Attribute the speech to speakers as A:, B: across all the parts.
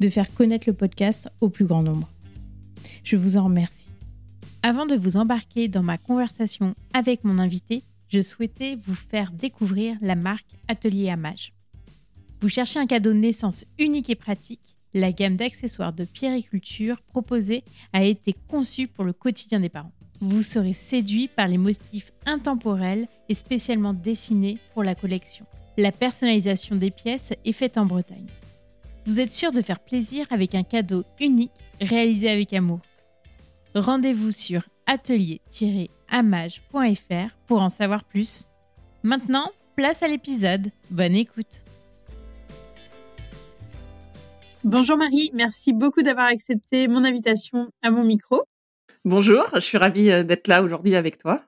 A: de faire connaître le podcast au plus grand nombre. Je vous en remercie. Avant de vous embarquer dans ma conversation avec mon invité, je souhaitais vous faire découvrir la marque Atelier Amage. Vous cherchez un cadeau de naissance unique et pratique La gamme d'accessoires de pierriculture proposée a été conçue pour le quotidien des parents vous serez séduit par les motifs intemporels et spécialement dessinés pour la collection. La personnalisation des pièces est faite en Bretagne. Vous êtes sûr de faire plaisir avec un cadeau unique réalisé avec amour. Rendez-vous sur atelier-amage.fr pour en savoir plus. Maintenant, place à l'épisode. Bonne écoute. Bonjour Marie, merci beaucoup d'avoir accepté mon invitation à mon micro.
B: Bonjour, je suis ravie euh, d'être là aujourd'hui avec toi.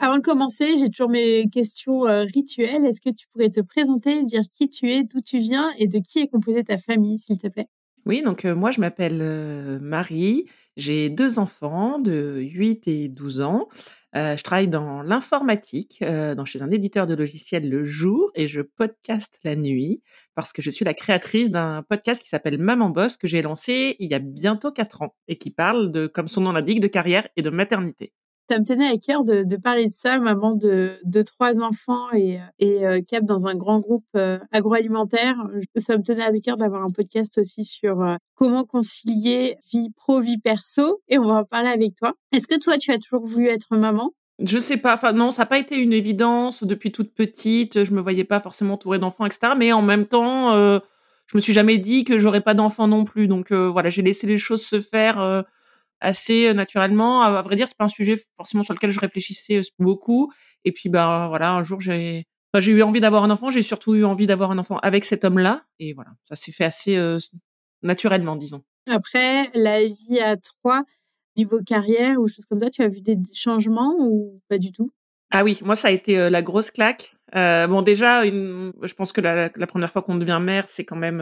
A: Avant de commencer, j'ai toujours mes questions euh, rituelles. Est-ce que tu pourrais te présenter, dire qui tu es, d'où tu viens et de qui est composée ta famille, s'il te plaît?
B: Oui, donc euh, moi je m'appelle Marie, j'ai deux enfants de 8 et 12 ans. Euh, je travaille dans l'informatique, euh, dans chez un éditeur de logiciels le jour et je podcast la nuit parce que je suis la créatrice d'un podcast qui s'appelle Maman Boss que j'ai lancé il y a bientôt quatre ans et qui parle de, comme son nom l'indique, de carrière et de maternité
A: ça me tenait à cœur de, parler de ça, maman de, trois enfants et, euh, cap dans un grand groupe euh, agroalimentaire. Ça me tenait à cœur d'avoir un podcast aussi sur euh, comment concilier vie pro, vie perso. Et on va en parler avec toi. Est-ce que toi, tu as toujours voulu être maman?
B: Je sais pas, enfin non, ça n'a pas été une évidence depuis toute petite. Je me voyais pas forcément entourée d'enfants, etc. Mais en même temps, je me suis jamais dit que j'aurais pas d'enfants non plus. Donc voilà, j'ai laissé les choses se faire assez naturellement. À, vrai dire, c'est pas un sujet forcément sur lequel je réfléchissais beaucoup. Et puis, ben voilà, un jour, j'ai j'ai eu envie d'avoir un enfant. J'ai surtout eu envie d'avoir un enfant avec cet homme-là. Et voilà, ça s'est fait assez naturellement, disons.
A: Après, la vie à trois, niveau carrière ou choses comme ça, tu as vu des changements ou pas du tout?
B: Ah oui, moi, ça a été la grosse claque. Euh, bon, déjà, une, je pense que la, la première fois qu'on devient mère, c'est quand même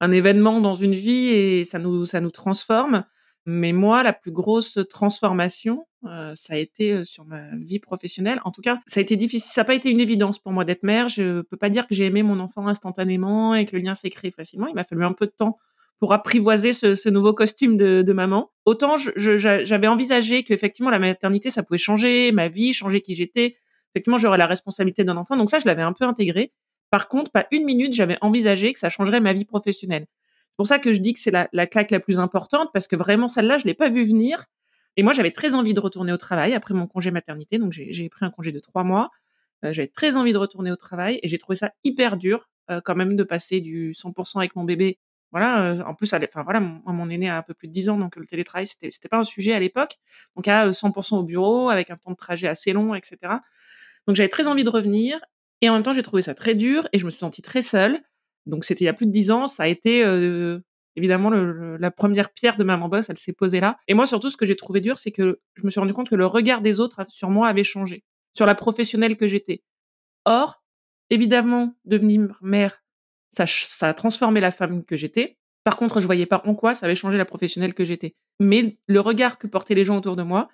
B: un événement dans une vie et ça nous, ça nous transforme. Mais moi, la plus grosse transformation, euh, ça a été euh, sur ma vie professionnelle. En tout cas, ça a été difficile. Ça n'a pas été une évidence pour moi d'être mère. Je peux pas dire que j'ai aimé mon enfant instantanément et que le lien s'est créé facilement. Il m'a fallu un peu de temps pour apprivoiser ce, nouveau costume de, de maman. Autant j'avais envisagé qu'effectivement la maternité, ça pouvait changer ma vie, changer qui j'étais. Effectivement, j'aurais la responsabilité d'un enfant. Donc ça, je l'avais un peu intégré. Par contre, pas une minute, j'avais envisagé que ça changerait ma vie professionnelle pour ça que je dis que c'est la, la, claque la plus importante parce que vraiment celle-là, je l'ai pas vue venir. Et moi, j'avais très envie de retourner au travail après mon congé maternité. Donc, j'ai pris un congé de trois mois. Euh, j'avais très envie de retourner au travail et j'ai trouvé ça hyper dur euh, quand même de passer du 100% avec mon bébé. Voilà. Euh, en plus, enfin voilà, mon, mon aîné a un peu plus de 10 ans, donc le télétravail c'était c'était pas un sujet à l'époque. Donc à 100% au bureau avec un temps de trajet assez long, etc. Donc j'avais très envie de revenir et en même temps j'ai trouvé ça très dur et je me suis sentie très seule. Donc c'était il y a plus de dix ans, ça a été évidemment la première pierre de Maman Boss, elle s'est posée là. Et moi surtout, ce que j'ai trouvé dur, c'est que je me suis rendu compte que le regard des autres sur moi avait changé, sur la professionnelle que j'étais. Or, évidemment, devenir mère, ça, ça a transformé la femme que j'étais. Par contre, je voyais pas en quoi ça avait changé la professionnelle que j'étais. Mais le regard que portaient les gens autour de moi,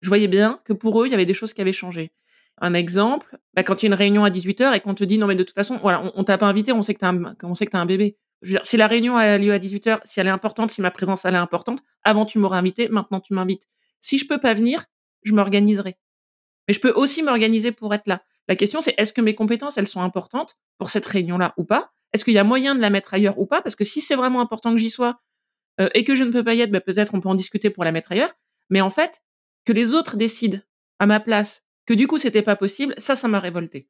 B: je voyais bien que pour eux, il y avait des choses qui avaient changé. Un exemple, bah, quand il y a une réunion à 18h et qu'on te dit non mais de toute façon, voilà, on, t'a pas invité, on sait que t'as un, on sait que t'as un bébé. Si la réunion a lieu à 18h, si elle est importante, si ma présence est importante, avant tu m'aurais invité, maintenant tu m'invites. Si je peux pas venir, je m'organiserai. Mais je peux aussi m'organiser pour être là. La question c'est est-ce que mes compétences elles sont importantes pour cette réunion là ou pas? Est-ce qu'il y a moyen de la mettre ailleurs ou pas? Parce que si c'est vraiment important que j'y sois, et que je ne peux pas y être, bah, peut-être on peut en discuter pour la mettre ailleurs. Mais en fait, que les autres décident à ma place, que du coup c'était pas possible, ça, ça m'a révolté.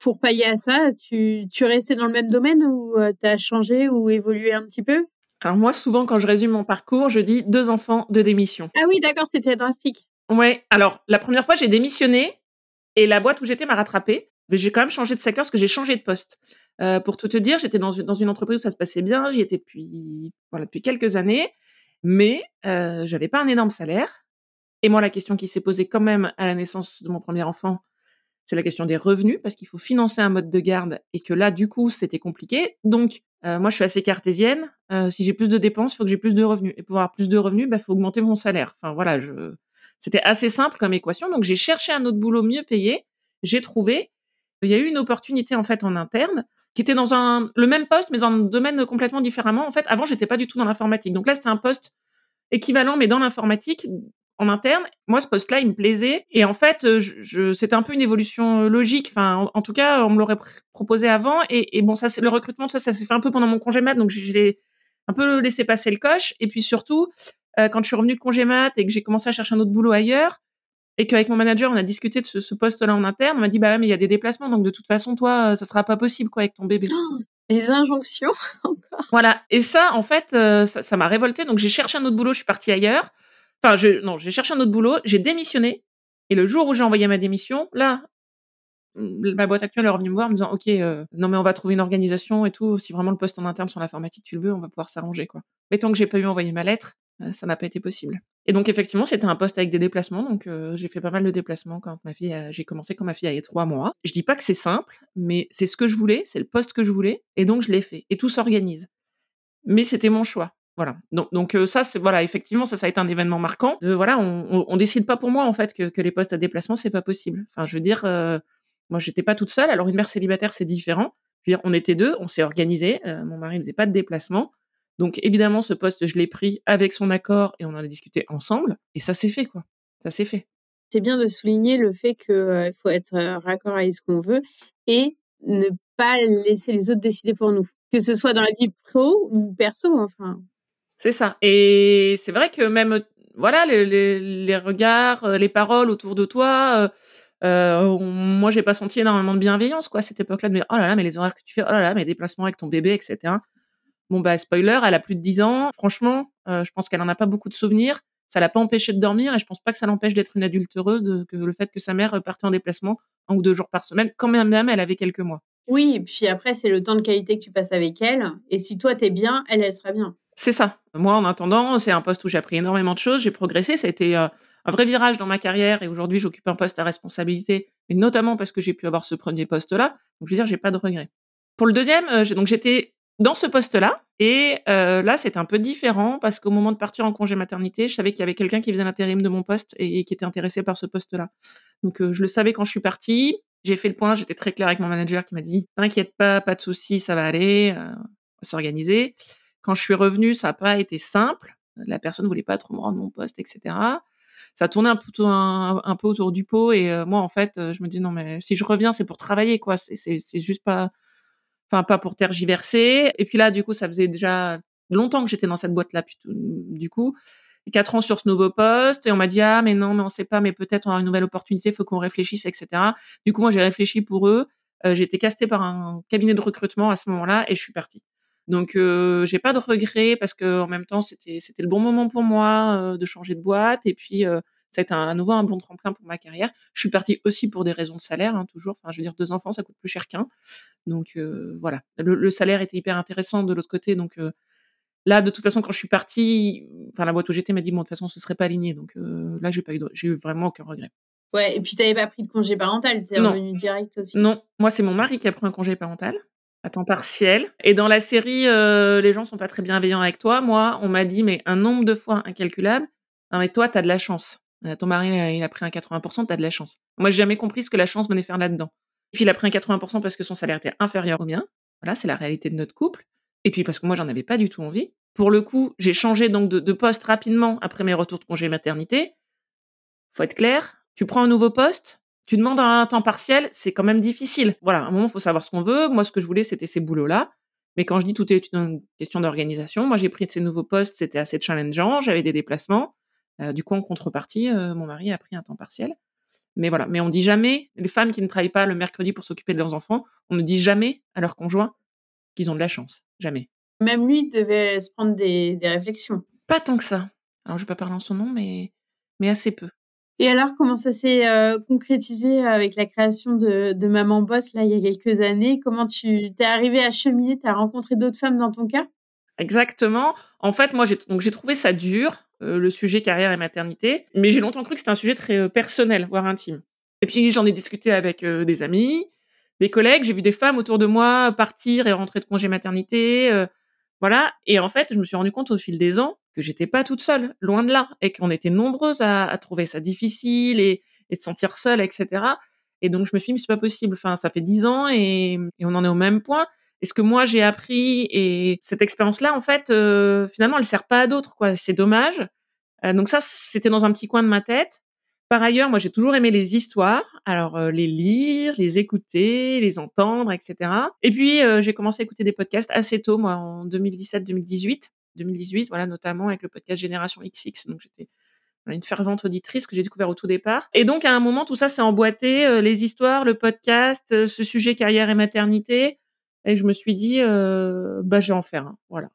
A: Pour pallier à ça, tu, tu restais dans le même domaine ou tu as changé ou évolué un petit peu?
B: Alors moi, souvent, quand je résume mon parcours, je dis deux enfants, deux démissions.
A: Ah oui, d'accord, c'était drastique.
B: Ouais, alors la première fois, j'ai démissionné et la boîte où j'étais m'a rattrapé. Mais j'ai quand même changé de secteur parce que j'ai changé de poste. Euh, pour tout te dire, j'étais dans une, dans une entreprise où ça se passait bien. J'y étais depuis, voilà, depuis quelques années. Mais euh, j'avais pas un énorme salaire. Et moi, la question qui s'est posée quand même à la naissance de mon premier enfant, c'est la question des revenus, parce qu'il faut financer un mode de garde et que là, du coup, c'était compliqué. Donc, euh, moi, je suis assez cartésienne. Euh, si j'ai plus de dépenses, il faut que j'ai plus de revenus. Et pour avoir plus de revenus, il bah, faut augmenter mon salaire. Enfin, voilà, c'était assez simple comme équation. Donc, j'ai cherché un autre boulot mieux payé. J'ai trouvé. Il y a eu une opportunité, en fait, en interne, qui était dans le même poste, mais dans un domaine complètement différemment. En fait, avant, j'étais pas du tout dans l'informatique. Donc là, c'était un poste équivalent, mais dans l'informatique, en interne. Moi, ce poste-là, il me plaisait. Et en fait, euh, je, c'était un peu une évolution euh, logique. Enfin, en, tout cas, on me l'aurait proposé avant. Et, bon, ça, le recrutement, ça, ça s'est fait un peu pendant mon congé mat. Donc, j'ai un peu laissé passer le coche. Et puis surtout, euh, quand je suis revenue de congé mat et que j'ai commencé à chercher un autre boulot ailleurs, et qu'avec mon manager, on a discuté de ce, poste-là en interne, on m'a dit, bah, mais il y a des déplacements. Donc, de toute façon, toi, ça sera pas possible, quoi, avec ton bébé.
A: Oh, les injonctions, encore.
B: Voilà. Et ça, en fait, ça m'a révolté. Donc, j'ai cherché un autre boulot, je suis partie ailleurs. Enfin, je, non, j'ai cherché un autre boulot, j'ai démissionné. Et le jour où j'ai envoyé ma démission, là, ma boîte actuelle est revenue me voir en me disant, OK, euh, non, mais on va trouver une organisation et tout. Si vraiment le poste en interne sur l'informatique, tu le veux, on va pouvoir s'arranger, quoi. Mais tant que j'ai pas eu envoyé ma lettre, euh, ça n'a pas été possible. Et donc, effectivement, c'était un poste avec des déplacements. Donc, euh, j'ai fait pas mal de déplacements quand ma fille, j'ai commencé quand ma fille avait trois mois. Je dis pas que c'est simple, mais c'est ce que je voulais, c'est le poste que je voulais. Et donc, je l'ai fait. Et tout s'organise. Mais c'était mon choix. Voilà. Donc, euh, ça, c'est voilà, effectivement, ça, ça a été un événement marquant. Voilà, on, on, décide pas pour moi en fait que, les postes à déplacement c'est pas possible. Enfin, je veux dire, euh, moi, j'étais pas toute seule. Alors, une mère célibataire, c'est différent. Je veux dire, on était deux, on s'est organisé. Euh, mon mari faisait pas de déplacement. Donc, évidemment, ce poste, je l'ai pris avec son accord et on en a discuté ensemble. Et ça s'est fait, quoi. Ça s'est fait.
A: C'est bien de souligner le fait qu'il faut être raccord avec ce qu'on veut et ne pas laisser les autres décider pour nous. Que ce soit dans la vie pro ou perso, enfin.
B: C'est ça. Et c'est vrai que même, voilà, les, regards, euh, les paroles autour de toi, euh, euh, moi, j'ai pas senti énormément de bienveillance, quoi, à cette époque-là, de me dire, oh là là, mais les horaires que tu fais, oh là là, déplacements avec ton bébé, etc. Bon, bah, spoiler, elle a plus de 10 ans. Franchement, je pense qu'elle en a pas beaucoup de souvenirs. Ça l'a pas empêché de dormir et je pense pas que ça l'empêche d'être une adulte heureuse, que le fait que sa mère partait en déplacement un ou deux jours par semaine, quand même, même elle avait quelques mois.
A: Oui, puis après, c'est le temps de qualité que tu passes avec elle. Et si toi, t'es bien, elle, elle sera bien.
B: C'est ça. Moi, en attendant, c'est un poste où j'ai appris énormément de choses, j'ai progressé. Ça a été euh, un vrai virage dans ma carrière et aujourd'hui, j'occupe un poste à responsabilité, mais notamment parce que j'ai pu avoir ce premier poste-là. Donc, je veux dire, j'ai pas de regrets. Pour le deuxième, euh, donc j'étais dans ce poste-là et euh, là, c'est un peu différent parce qu'au moment de partir en congé maternité, je savais qu'il y avait quelqu'un qui faisait l'intérim de mon poste et, qui était intéressé par ce poste-là. Donc, je le savais quand je suis partie. J'ai fait le point, j'étais très claire avec mon manager qui m'a dit "T'inquiète pas, pas de souci, ça va aller, on va s'organiser." Quand je suis revenue, ça n'a pas été simple. La personne voulait pas trop me rendre mon poste, etc. Ça tournait un peu, autour du pot et euh, moi, en fait, euh, je me dis non mais si je reviens, c'est pour travailler quoi. C'est juste pas, enfin pas pour tergiverser. Et puis là, du coup, ça faisait déjà longtemps que j'étais dans cette boîte là. Du coup, quatre ans sur ce nouveau poste et on m'a dit ah mais non mais on sait pas mais peut-être on a une nouvelle opportunité faut qu'on réfléchisse etc du coup moi j'ai réfléchi pour eux euh, j'ai été castée par un cabinet de recrutement à ce moment-là et je suis partie donc euh, j'ai pas de regrets parce que en même temps c'était c'était le bon moment pour moi euh, de changer de boîte et puis euh, ça a été un, à nouveau un bon tremplin pour ma carrière. Je suis partie aussi pour des raisons de salaire hein, toujours. Enfin je veux dire deux enfants ça coûte plus cher qu'un. Donc voilà le, salaire était hyper intéressant de l'autre côté donc là de toute façon quand je suis partie enfin la boîte où j'étais m'a dit bon de toute façon ce serait pas aligné donc là j'ai pas eu j'ai eu vraiment aucun regret.
A: Ouais, et puis t'avais pas pris de congé parental, t'es revenu direct aussi.
B: Non, moi c'est mon mari qui a pris un congé parental à temps partiel. Et dans la série, euh, les gens sont pas très bienveillants avec toi. Moi, on m'a dit, mais un nombre de fois incalculable. Non, mais toi, t'as de la chance. Euh, ton mari, il a pris un 80%, t'as de la chance. Moi, j'ai jamais compris ce que la chance venait faire là-dedans. Et puis, il a pris un 80% parce que son salaire était inférieur au mien. Voilà, c'est la réalité de notre couple. Et puis, parce que moi, j'en avais pas du tout envie. Pour le coup, j'ai changé donc de, de poste rapidement après mes retours de congé maternité. Faut être clair. Tu prends un nouveau poste, tu demandes un temps partiel, c'est quand même difficile. Voilà, à un moment, il faut savoir ce qu'on veut. Moi, ce que je voulais, c'était ces boulots-là. Mais quand je dis tout est une question d'organisation, moi j'ai pris de ces nouveaux postes, c'était assez challengeant, j'avais des déplacements. Euh, du coup, en contrepartie, euh, mon mari a pris un temps partiel. Mais voilà, mais on dit jamais, les femmes qui ne travaillent pas le mercredi pour s'occuper de leurs enfants, on ne dit jamais à leur conjoint qu'ils ont de la chance. Jamais.
C: Même lui devait se prendre des, des réflexions.
B: Pas tant que ça. Alors, je vais pas parler en son nom, mais, mais assez peu.
C: Et alors, comment ça s'est euh, concrétisé avec la création de, Maman Boss, là, il y a quelques années? Comment tu t'es arrivé à cheminer? Tu as rencontré d'autres femmes dans ton cas?
B: Exactement. En fait, moi, j'ai trouvé ça dur, euh, le sujet carrière et maternité, mais j'ai longtemps cru que c'était un sujet très euh, personnel, voire intime. Et puis, j'en ai discuté avec des amis, des collègues. J'ai vu des femmes autour de moi partir et rentrer de congé maternité. voilà. Et en fait, je me suis rendu compte au fil des ans que j'étais pas toute seule, loin de là, et qu'on était nombreuses à, à, trouver ça difficile et, et, de sentir seule, etc. Et donc je me suis dit, c'est pas possible. Enfin, ça fait dix ans et, et, on en est au même point. Et ce que moi j'ai appris et cette expérience-là, en fait, euh, finalement, elle sert pas à d'autres, quoi. C'est dommage. Euh, donc ça, c'était dans un petit coin de ma tête. Par ailleurs, moi, j'ai toujours aimé les histoires. Alors, euh, les lire, les écouter, les entendre, etc. Et puis, euh, j'ai commencé à écouter des podcasts assez tôt, moi, en 2017-2018. 2018, voilà, notamment avec le podcast Génération XX. Donc j'étais une fervente auditrice que j'ai découvert au tout départ. Et donc à un moment, tout ça s'est emboîté, euh, les histoires, le podcast, euh, ce sujet carrière et maternité. Et je me suis dit, euh, bah je vais en faire un. Voilà.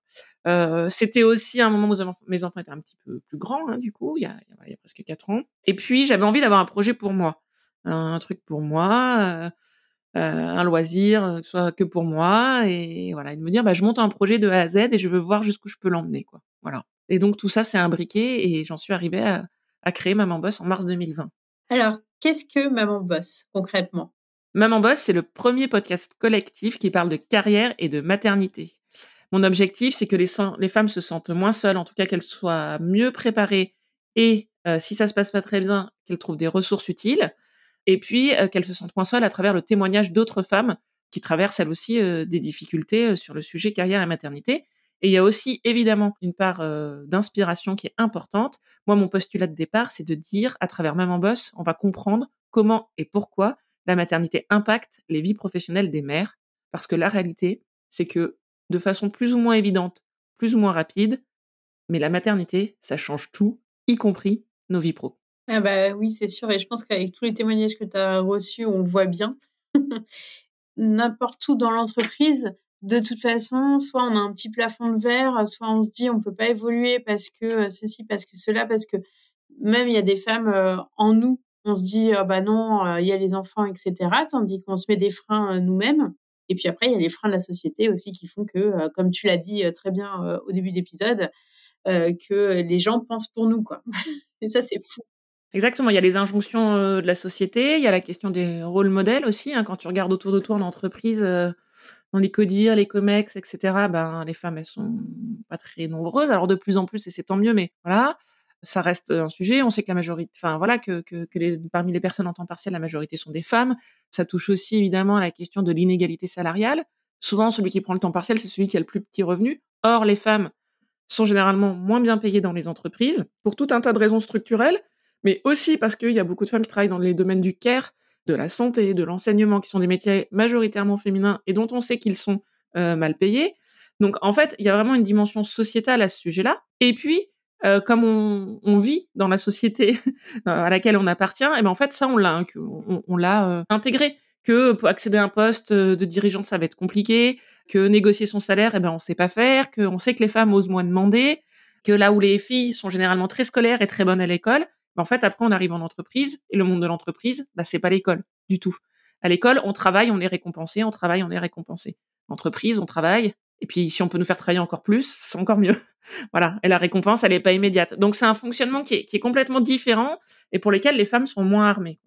B: Euh, C'était aussi un moment où mes enfants étaient un petit peu plus grands, hein, du coup, il y, a, il y a presque quatre ans. Et puis j'avais envie d'avoir un projet pour moi, un, truc pour moi. Euh, un loisir, euh, que soit que pour moi, et voilà, et de me dire, bah, je monte un projet de A à Z et je veux voir jusqu'où je peux l'emmener, quoi. Voilà. Et donc tout ça, c'est imbriqué et j'en suis arrivée à, à créer Maman Boss en mars 2020.
C: Alors, qu'est-ce que Maman Boss concrètement?
B: Maman Boss, c'est le premier podcast collectif qui parle de carrière et de maternité. Mon objectif, c'est que les, les, femmes se sentent moins seules, en tout cas qu'elles soient mieux préparées et, euh, si ça se passe pas très bien, qu'elles trouvent des ressources utiles et puis euh, qu'elles se sentent moins seules à travers le témoignage d'autres femmes qui traversent elles aussi euh, des difficultés euh, sur le sujet carrière et maternité. Et il y a aussi évidemment une part d'inspiration qui est importante. Moi, mon postulat de départ, c'est de dire à travers Maman Boss, on va comprendre comment et pourquoi la maternité impacte les vies professionnelles des mères. Parce que la réalité, c'est que de façon plus ou moins évidente, plus ou moins rapide, mais la maternité, ça change tout, y compris nos vies pro.
C: Ah bah oui, c'est sûr. Et je pense qu'avec tous les témoignages que tu as reçus, on voit bien. N'importe où dans l'entreprise, de toute façon, soit on a un petit plafond de verre, soit on se dit on peut pas évoluer parce que euh, ceci, parce que cela, parce que même il y a des femmes euh, en nous, on se dit ah bah non, euh, il y a les enfants, etc. Tandis qu'on se met des freins nous-mêmes. Et puis après, il y a les freins de la société aussi qui font que, comme tu l'as dit très bien au début d'épisode, que les gens pensent pour nous, quoi. Et ça, c'est fou.
B: Exactement, il y a les injonctions euh, de la société, il y a la question des rôles modèles aussi. Hein, quand tu regardes autour de toi l'entreprise, euh, dans les CODIR, les COMEX, etc., ben, les femmes, elles sont pas très nombreuses. Alors de plus en plus, et c'est tant mieux, mais voilà, ça reste un sujet. On sait que la majorité, enfin voilà, que, que, parmi les personnes en temps partiel, la majorité sont des femmes. Ça touche aussi évidemment à la question de l'inégalité salariale. Souvent, celui qui prend le temps partiel, c'est celui qui a le plus petit revenu. Or, les femmes sont généralement moins bien payées dans les entreprises pour tout un tas de raisons structurelles mais aussi parce qu'il y a beaucoup de femmes qui travaillent dans les domaines du care, de la santé, de l'enseignement, qui sont des métiers majoritairement féminins et dont on sait qu'ils sont euh, mal payés. Donc en fait, il y a vraiment une dimension sociétale à ce sujet-là. Et puis, euh, comme on, vit dans la société à laquelle on appartient, et ben en fait ça on l'a, hein, euh, intégré. Que pour accéder à un poste de dirigeante ça va être compliqué, que négocier son salaire, eh ben on sait pas faire, qu'on sait que les femmes osent moins demander, que là où les filles sont généralement très scolaires et très bonnes à l'école, en fait, après, on arrive en entreprise et le monde de l'entreprise, bah, c'est pas l'école du tout. À l'école, on travaille, on est récompensé, on travaille, on est récompensé. Entreprise, on travaille, et puis si on peut nous faire travailler encore plus, c'est encore mieux. voilà. Et la récompense, elle n'est pas immédiate. Donc c'est un fonctionnement qui est, complètement différent et pour lequel les femmes sont moins armées.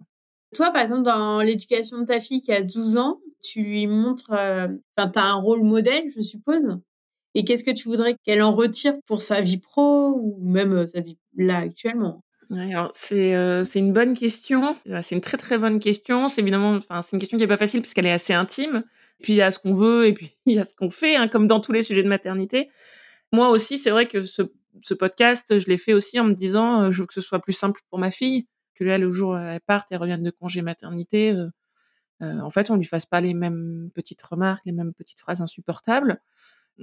C: Toi, par exemple, dans l'éducation de ta fille qui a 12 ans, tu lui montres, euh, enfin, tu as un rôle modèle, je suppose. Et qu'est-ce que tu voudrais qu'elle en retire pour sa vie pro ou même euh, sa vie là actuellement?
B: Alors c'est euh, c'est une bonne question. C'est une très très bonne question. C'est évidemment, enfin c'est une question qui est pas facile puisqu'elle est assez intime. Puis il y a ce qu'on veut et puis il y a ce qu'on fait, hein, comme dans tous les sujets de maternité. Moi aussi, c'est vrai que ce, podcast, je l'ai fait aussi en me disant, euh, je veux que ce soit plus simple pour ma fille, que là le jour elle parte et revienne de congé maternité, euh, en fait, on lui fasse pas les mêmes petites remarques, les mêmes petites phrases insupportables.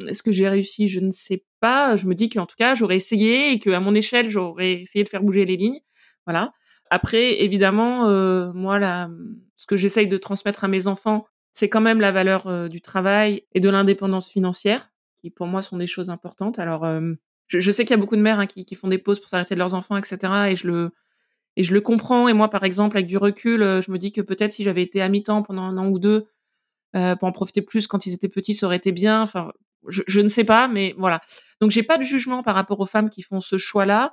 B: Est-ce que j'ai réussi? Je ne sais pas. Je me dis qu'en tout cas, j'aurais essayé et qu'à mon échelle, j'aurais essayé de faire bouger les lignes. Voilà. Après, évidemment, euh, moi, là, ce que j'essaye de transmettre à mes enfants, c'est quand même la valeur euh, du travail et de l'indépendance financière, qui pour moi sont des choses importantes. Alors, euh, je, sais qu'il y a beaucoup de mères hein, qui, font des pauses pour s'arrêter de leurs enfants, etc. Et je le et je le comprends. Et moi, par exemple, avec du recul, je me dis que peut-être si j'avais été à mi-temps pendant un an ou deux pour en profiter plus quand ils étaient petits, ça aurait été bien. Enfin, je, ne sais pas, mais voilà. Donc, j'ai pas de jugement par rapport aux femmes qui font ce choix-là.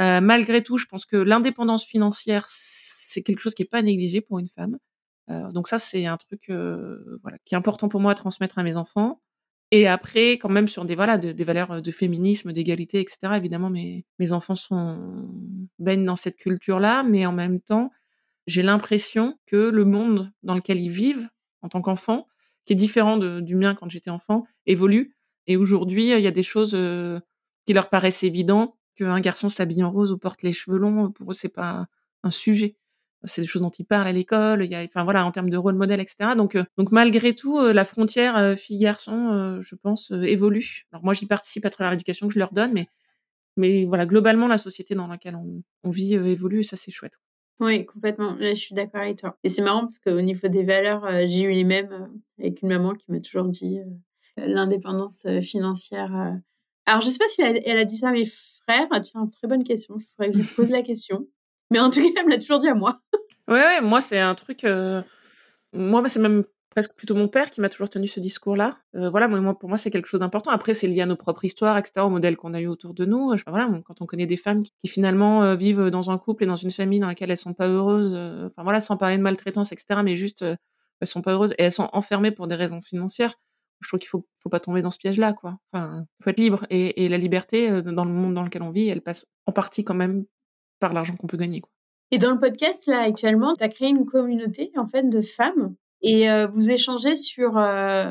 B: Euh, malgré tout, je pense que l'indépendance financière, c'est quelque chose qui est pas négligé pour une femme. Euh, donc ça, c'est un truc euh, voilà, qui est important pour moi à transmettre à mes enfants. Et après, quand même sur des voilà des valeurs de féminisme, d'égalité, etc. Évidemment, mes mes enfants sont baignent dans cette culture-là, mais en même temps, j'ai l'impression que le monde dans lequel ils vivent en tant qu'enfants, qui est différent du mien quand j'étais enfant, évolue. Et aujourd'hui, il y a des choses qui leur paraissent évidentes qu'un garçon s'habille en rose ou porte les cheveux longs, pour eux, c'est pas un sujet. C'est des choses dont ils parlent à l'école. Il y a, enfin voilà, en termes de rôle modèle, etc. Donc, euh, donc malgré tout, euh, la frontière euh, fille-garçon, je pense, évolue. Alors moi, j'y participe à travers l'éducation que je leur donne, mais, mais voilà, globalement, la société dans laquelle on, on vit évolue et ça, c'est chouette.
C: Oui, complètement. Là, je suis d'accord avec toi. Et c'est marrant parce qu'au niveau des valeurs, j'ai eu les mêmes avec une maman qui m'a toujours dit l'indépendance financière. Alors, je sais pas si elle, a dit ça à mes frères. Tiens, très bonne question. Il faudrait que je pose la question. Mais en tout cas, elle me l'a toujours dit à moi.
B: ouais, ouais, moi, c'est un truc. Euh... Moi, c'est même presque plutôt mon père qui m'a toujours tenu ce discours-là. Euh, voilà, pour moi, c'est quelque chose d'important. Après, c'est lié à nos propres histoires, etc., au modèle qu'on a eu autour de nous. Je, voilà, quand on connaît des femmes qui, finalement euh, vivent dans un couple et dans une famille dans laquelle elles sont pas heureuses, euh, enfin voilà, sans parler de maltraitance, etc., mais juste elles sont pas heureuses et elles sont enfermées pour des raisons financières je trouve qu'il faut faut pas tomber dans ce piège-là, quoi. Enfin, faut être libre et, la liberté dans le monde dans lequel on vit, elle passe en partie quand même par l'argent qu'on peut gagner. Quoi.
C: Et dans le podcast là actuellement, tu as créé une communauté en fait de femmes et euh, vous échangez sur euh,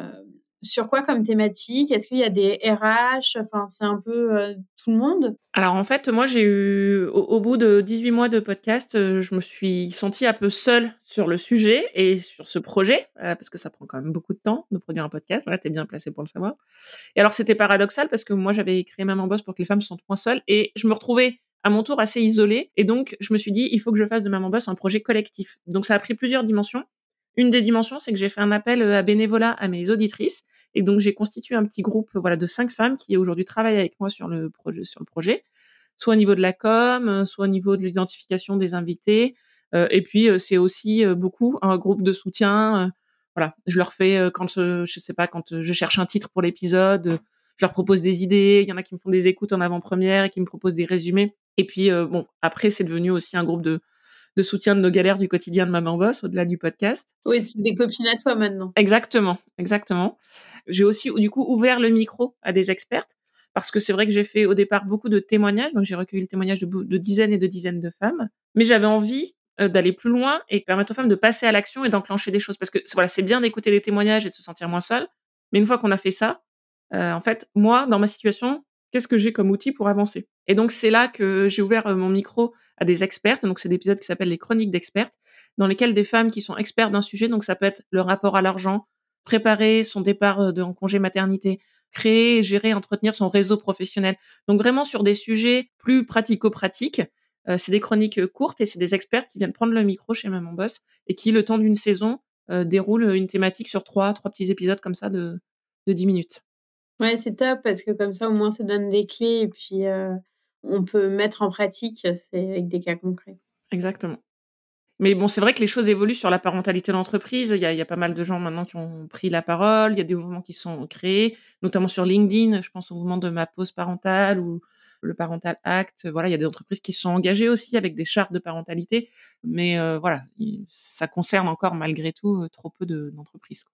C: sur quoi comme thématique? Est-ce qu'il y a des RH Enfin, c'est un peu euh, tout le monde?
B: Alors en fait, moi j'ai eu au, bout de 18 mois de podcast, je me suis sentie un peu seule sur le sujet et sur ce projet parce que ça prend quand même beaucoup de temps de produire un podcast. Voilà, t'es bien placé pour le savoir. Et alors c'était paradoxal parce que moi j'avais créé Maman Boss pour que les femmes se sentent moins seules et je me retrouvais à mon tour assez isolée et donc je me suis dit il faut que je fasse de Maman Boss un projet collectif. Donc ça a pris plusieurs dimensions. Une des dimensions, c'est que j'ai fait un appel à bénévolat à mes auditrices et donc j'ai constitué un petit groupe voilà de cinq femmes qui aujourd'hui travaillent avec moi sur le projet, sur le projet, soit au niveau de la com, soit au niveau de l'identification des invités. Euh, et puis euh, c'est aussi euh, beaucoup un groupe de soutien. voilà, je leur fais quand je, je sais pas quand je cherche un titre pour l'épisode, je leur propose des idées. Il y en a qui me font des écoutes en avant-première et qui me proposent des résumés. Et puis bon, après c'est devenu aussi un groupe de de soutien de nos galères du quotidien de Maman Boss, au-delà du podcast.
C: Oui, c'est des copines à toi maintenant.
B: Exactement, exactement. J'ai aussi, du coup, ouvert le micro à des expertes parce que c'est vrai que j'ai fait au départ beaucoup de témoignages, donc j'ai recueilli le témoignage de, de, dizaines et de dizaines de femmes, mais j'avais envie euh, d'aller plus loin et permettre aux femmes de passer à l'action et d'enclencher des choses parce que voilà, c'est bien d'écouter les témoignages et de se sentir moins seul, mais une fois qu'on a fait ça, euh, en fait, moi, dans ma situation, qu'est-ce que j'ai comme outil pour avancer? Et donc c'est là que j'ai ouvert euh, mon micro à des expertes. Donc c'est des épisodes qui s'appellent les chroniques d'expertes, dans lesquelles des femmes qui sont expertes d'un sujet, donc ça peut être le rapport à l'argent, préparer son départ euh, en congé maternité, créer, gérer, entretenir son réseau professionnel. Donc vraiment sur des sujets plus pratico-pratiques. Euh, c'est des chroniques courtes et c'est des experts qui viennent prendre le micro chez Maman Boss et qui, le temps d'une saison, déroulent une thématique sur trois, trois petits épisodes comme ça de, de 10 minutes.
C: Ouais, c'est top parce que comme ça, au moins, ça donne des clés et puis euh, on peut mettre en pratique c'est avec des cas concrets.
B: Exactement. Mais bon, c'est vrai que les choses évoluent sur la parentalité y a, il y a pas mal de gens maintenant qui ont pris la parole. Il y a des mouvements qui sont créés, notamment sur LinkedIn. Je pense au mouvement de ma pause parentale ou le Parental Act. Voilà, il y a des entreprises qui sont engagées aussi avec des chartes de parentalité. Mais euh, voilà, ça concerne encore malgré tout trop peu d'entreprises.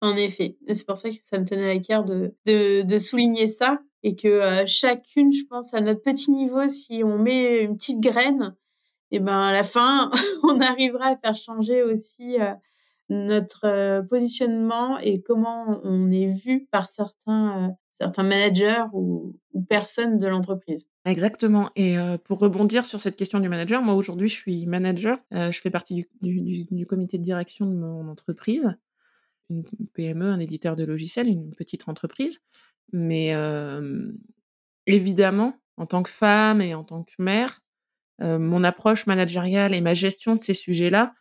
C: En effet, c'est pour ça que ça me tenait à cœur de, de, de souligner ça et que euh, chacune, je pense, à notre petit niveau, si on met une petite graine, et eh ben à la fin, on arrivera à faire changer aussi euh, notre euh, positionnement et comment on est vu par certains certains managers ou, personnes de l'entreprise.
B: Exactement. Et pour rebondir sur cette question du manager, moi aujourd'hui je suis manager, je fais partie du, du, comité de direction de mon entreprise, une PME, un éditeur de logiciels, une petite entreprise. Mais évidemment, en tant que femme et en tant que mère, mon approche managériale et ma gestion de ces sujets-là,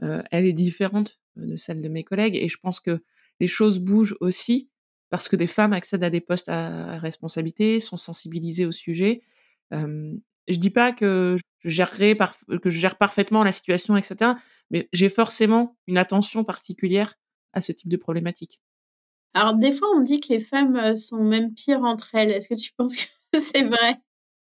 B: elle est différente de celle de mes collègues. Et je pense que les choses bougent aussi parce que des femmes accèdent à des postes à, responsabilité, sont sensibilisées au sujet. Euh, je dis pas que je gérerai que je gère parfaitement la situation, etc. Mais j'ai forcément une attention particulière à ce type de problématique.
C: Alors des fois, on dit que les femmes sont même pires entre elles. Est-ce que tu penses que c'est vrai?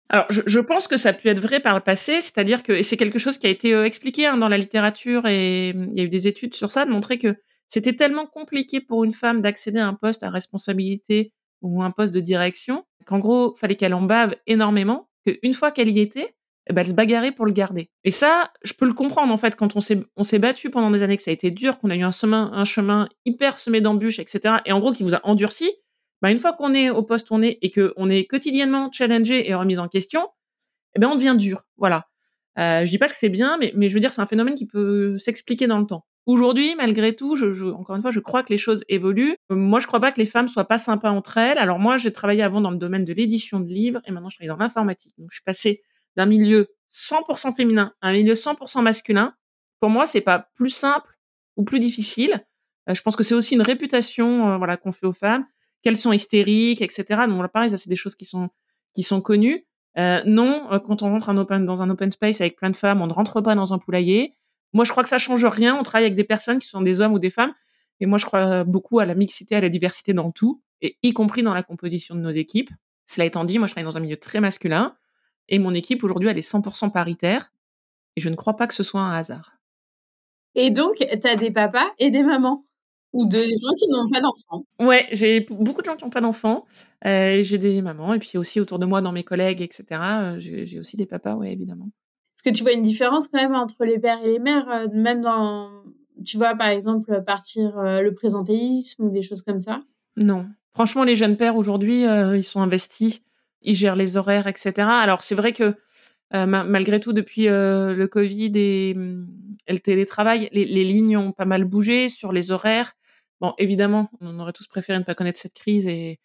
B: Alors, je, pense que ça a pu être vrai par le passé, c'est-à-dire que, c'est quelque chose qui a été expliqué hein, dans la littérature, et il y a eu des études sur ça, de montrer que c'était tellement compliqué pour une femme d'accéder à un poste à responsabilité ou un poste de direction qu'en gros, fallait qu'elle en bave énormément, qu'une fois qu'elle y était, eh ben, elle se bagarrait pour le garder. Et ça, je peux le comprendre en fait quand on s'est on battu pendant des années, que ça a été dur, qu'on a eu un chemin un chemin hyper semé d'embûches, etc. Et en gros, qui vous a endurci. Ben, une fois qu'on est au poste on est et qu'on est quotidiennement challengé et remis en question, eh ben on devient dur. Voilà. Euh, je dis pas que c'est bien, mais, mais je veux dire, c'est un phénomène qui peut s'expliquer dans le temps. Aujourd'hui, malgré tout, je, je, encore une fois, je crois que les choses évoluent. Moi, je crois pas que les femmes soient pas sympas entre elles. Alors moi, j'ai travaillé avant dans le domaine de l'édition de livres et maintenant je travaille dans l'informatique. Donc je suis passée d'un milieu 100% féminin à un milieu 100% masculin. Pour moi, c'est pas plus simple ou plus difficile. Euh, je pense que c'est aussi une réputation, euh, voilà, qu'on fait aux femmes, qu'elles sont hystériques, etc. Donc là, pareil, ça c'est des choses qui sont qui sont connues. Euh, non, quand on rentre dans un open space avec plein de femmes, on ne rentre pas dans un poulailler. Moi, je crois que ça change rien. On travaille avec des personnes qui sont des hommes ou des femmes. Et moi, je crois beaucoup à la mixité, à la diversité dans tout, et y compris dans la composition de nos équipes. Cela étant dit, moi, je travaille dans un milieu très masculin, et mon équipe aujourd'hui, elle est 100% paritaire, et je ne crois pas que ce soit un hasard.
C: Et donc, tu as des papas et des mamans? Ou des gens qui n'ont pas d'enfants?
B: Ouais, j'ai beaucoup de gens qui n'ont pas d'enfants. Euh, j'ai des mamans et puis aussi autour de moi, dans mes collègues, etc. Euh, j'ai aussi des papas, ouais, évidemment.
C: Est-ce que tu vois une différence quand même entre les pères et les mères, euh, même dans, tu vois, par exemple, partir euh, le présentéisme ou des choses comme ça?
B: Non. Franchement, les jeunes pères aujourd'hui, euh, ils sont investis, ils gèrent les horaires, etc. Alors c'est vrai que malgré tout, depuis le Covid et, mm, le télétravail, les, lignes ont pas mal bougé sur les horaires. Bon, évidemment, on aurait tous préféré ne pas connaître cette crise et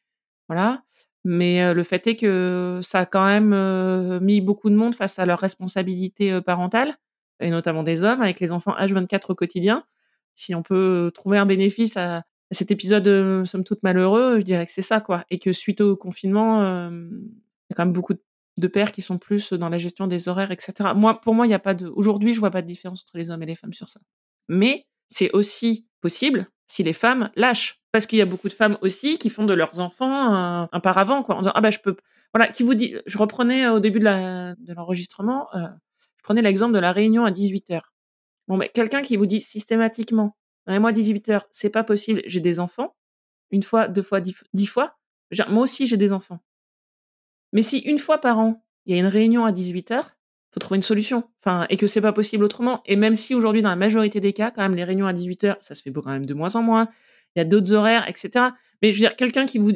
B: voilà. Mais le fait est que ça a quand même mis beaucoup de monde face à leurs responsabilités parentales, et notamment des hommes avec les enfants H24 au quotidien. Si on peut trouver un bénéfice à, cet épisode, somme toute malheureux, je dirais que c'est ça, quoi. Et que suite au confinement, il y a quand même beaucoup de pères qui sont plus dans la gestion des horaires, etc. Moi, pour moi, il n'y a pas de. Aujourd'hui, je vois pas de différence entre les hommes et les femmes sur ça. Mais c'est aussi possible si les femmes lâchent. Parce qu'il y a beaucoup de femmes aussi qui font de leurs enfants un, un paravent, quoi, en disant ah bah je peux, voilà, qui vous dit, je reprenais au début de l'enregistrement, euh, je prenais l'exemple de la réunion à 18 h Bon, mais quelqu'un qui vous dit systématiquement, moi 18 h c'est pas possible, j'ai des enfants, une fois, deux fois, dix, fois, moi aussi j'ai des enfants. Mais si une fois par an il y a une réunion à 18 h faut trouver une solution. Et que c'est pas possible autrement. Et même si aujourd'hui, dans la majorité des cas, quand même, les réunions à 18 h ça se fait même de moins en moins. Il y a d'autres horaires, etc. Mais je veux dire, quelqu'un qui vous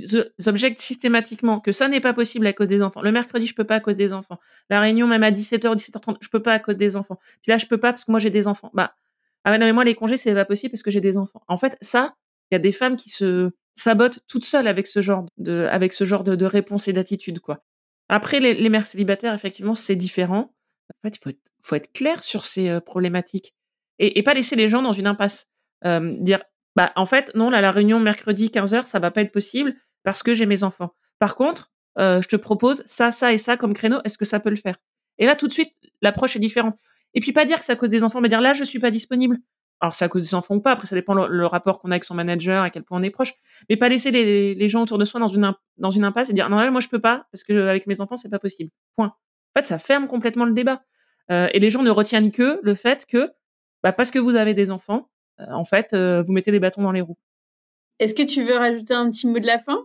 B: objecte systématiquement que ça n'est pas possible à cause des enfants. Le mercredi, je peux pas à cause des enfants. La réunion, même à 17h, 17h30, je peux pas à cause des enfants. Puis là, je peux pas parce que moi, j'ai des enfants. Bah, ah non, mais moi, les congés, c'est pas possible parce que j'ai des enfants. En fait, ça, il y a des femmes qui se sabotent toutes seules avec ce genre de, avec ce genre de, réponse et d'attitude, quoi. Après, les, mères célibataires, effectivement, c'est différent. En fait, il faut être, faut être clair sur ces problématiques et, et, pas laisser les gens dans une impasse. Euh, dire, bah, en fait, non, là, la réunion mercredi 15h, ça va pas être possible parce que j'ai mes enfants. Par contre, euh, je te propose ça, ça et ça comme créneau. Est-ce que ça peut le faire? Et là, tout de suite, l'approche est différente. Et puis pas dire que c'est à cause des enfants, mais dire là, je suis pas disponible. Alors c'est à cause des enfants ou pas. Après, ça dépend le, rapport qu'on a avec son manager, à quel point on est proche. Mais pas laisser les, gens autour de soi dans une dans une impasse et dire non là, moi je peux pas parce que avec mes enfants c'est pas possible. Point. En fait, ça ferme complètement le débat. Euh, et les gens ne retiennent que le fait que, bah, parce que vous avez des enfants, euh, en fait, euh, vous mettez des bâtons dans les roues.
C: Est-ce que tu veux rajouter un petit mot de la fin?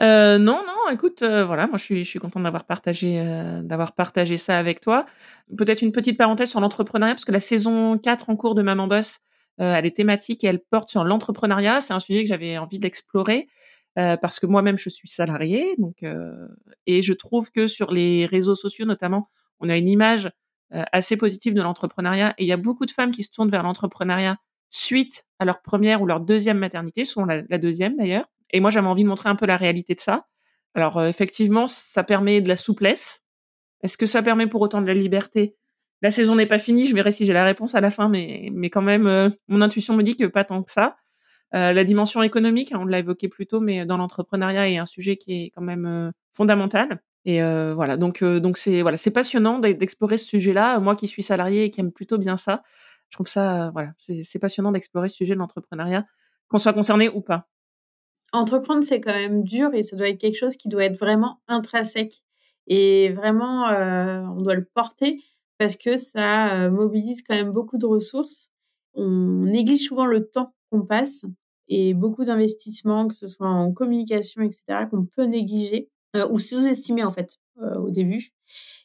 B: Euh, non, non, écoute, voilà, moi je suis, je suis contente d'avoir partagé, d'avoir partagé ça avec toi. Peut-être une petite parenthèse sur l'entrepreneuriat, parce que la saison 4 en cours de Maman Boss, elle est thématique et elle porte sur l'entrepreneuriat. C'est un sujet que j'avais envie d'explorer. parce que moi-même je suis salariée, donc et je trouve que sur les réseaux sociaux notamment, on a une image assez positive de l'entrepreneuriat et il y a beaucoup de femmes qui se tournent vers l'entrepreneuriat suite à leur première ou leur deuxième maternité, souvent la, la deuxième d'ailleurs. Et moi, j'avais envie de montrer un peu la réalité de ça. Alors effectivement, ça permet de la souplesse. Est-ce que ça permet pour autant de la liberté? La saison n'est pas finie. Je verrai si j'ai la réponse à la fin, mais mais quand même, mon intuition me dit que pas tant que ça. Euh, la dimension économique, hein, on l'a évoqué plus tôt, mais dans l'entrepreneuriat est un sujet qui est quand même euh, fondamental. Et euh, voilà, donc donc c'est voilà, c'est passionnant d'explorer ce sujet-là. Moi qui suis salarié et qui aime plutôt bien ça, je trouve ça voilà, c'est passionnant d'explorer ce sujet de l'entrepreneuriat, qu'on soit concerné ou pas.
C: Entreprendre, c'est quand même dur et ça doit être quelque chose qui doit être vraiment intrinsèque et vraiment on doit le porter parce que ça mobilise quand même beaucoup de ressources. On néglige souvent le temps qu'on passe et beaucoup d'investissements, que ce soit en communication, etc., qu'on peut négliger euh, ou sous-estimer en fait euh, au début.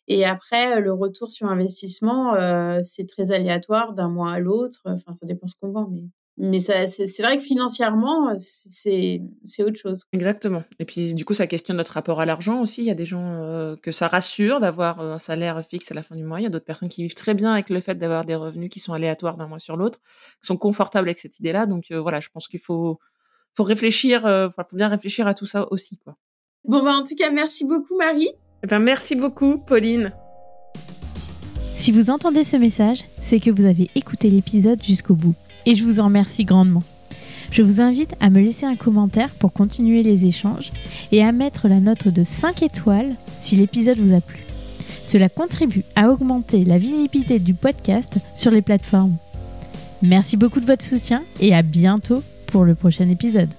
C: Et après, le retour sur investissement, euh, c'est très aléatoire d'un mois à l'autre. Enfin, ça dépend ce qu'on vend, mais mais c'est vrai que financièrement, c'est autre chose.
B: Exactement. Et puis, du coup, ça questionne notre rapport à l'argent aussi. Il y a des gens euh, que ça rassure d'avoir euh, un salaire fixe à la fin du mois. Il y a d'autres personnes qui vivent très bien avec le fait d'avoir des revenus qui sont aléatoires d'un mois sur l'autre, qui sont confortables avec cette idée-là. Donc, euh, voilà, je pense qu'il faut, faut réfléchir, faut bien réfléchir à tout ça aussi, quoi.
C: Bon, bah, en tout cas, merci beaucoup, Marie.
B: Eh ben, merci beaucoup, Pauline.
A: Si vous entendez ce message, c'est que vous avez écouté l'épisode jusqu'au bout et je vous en remercie grandement. Je vous invite à me laisser un commentaire pour continuer les échanges et à mettre la note de 5 étoiles si l'épisode vous a plu. Cela contribue à augmenter la visibilité du podcast sur les plateformes. Merci beaucoup de votre soutien et à bientôt pour le prochain épisode.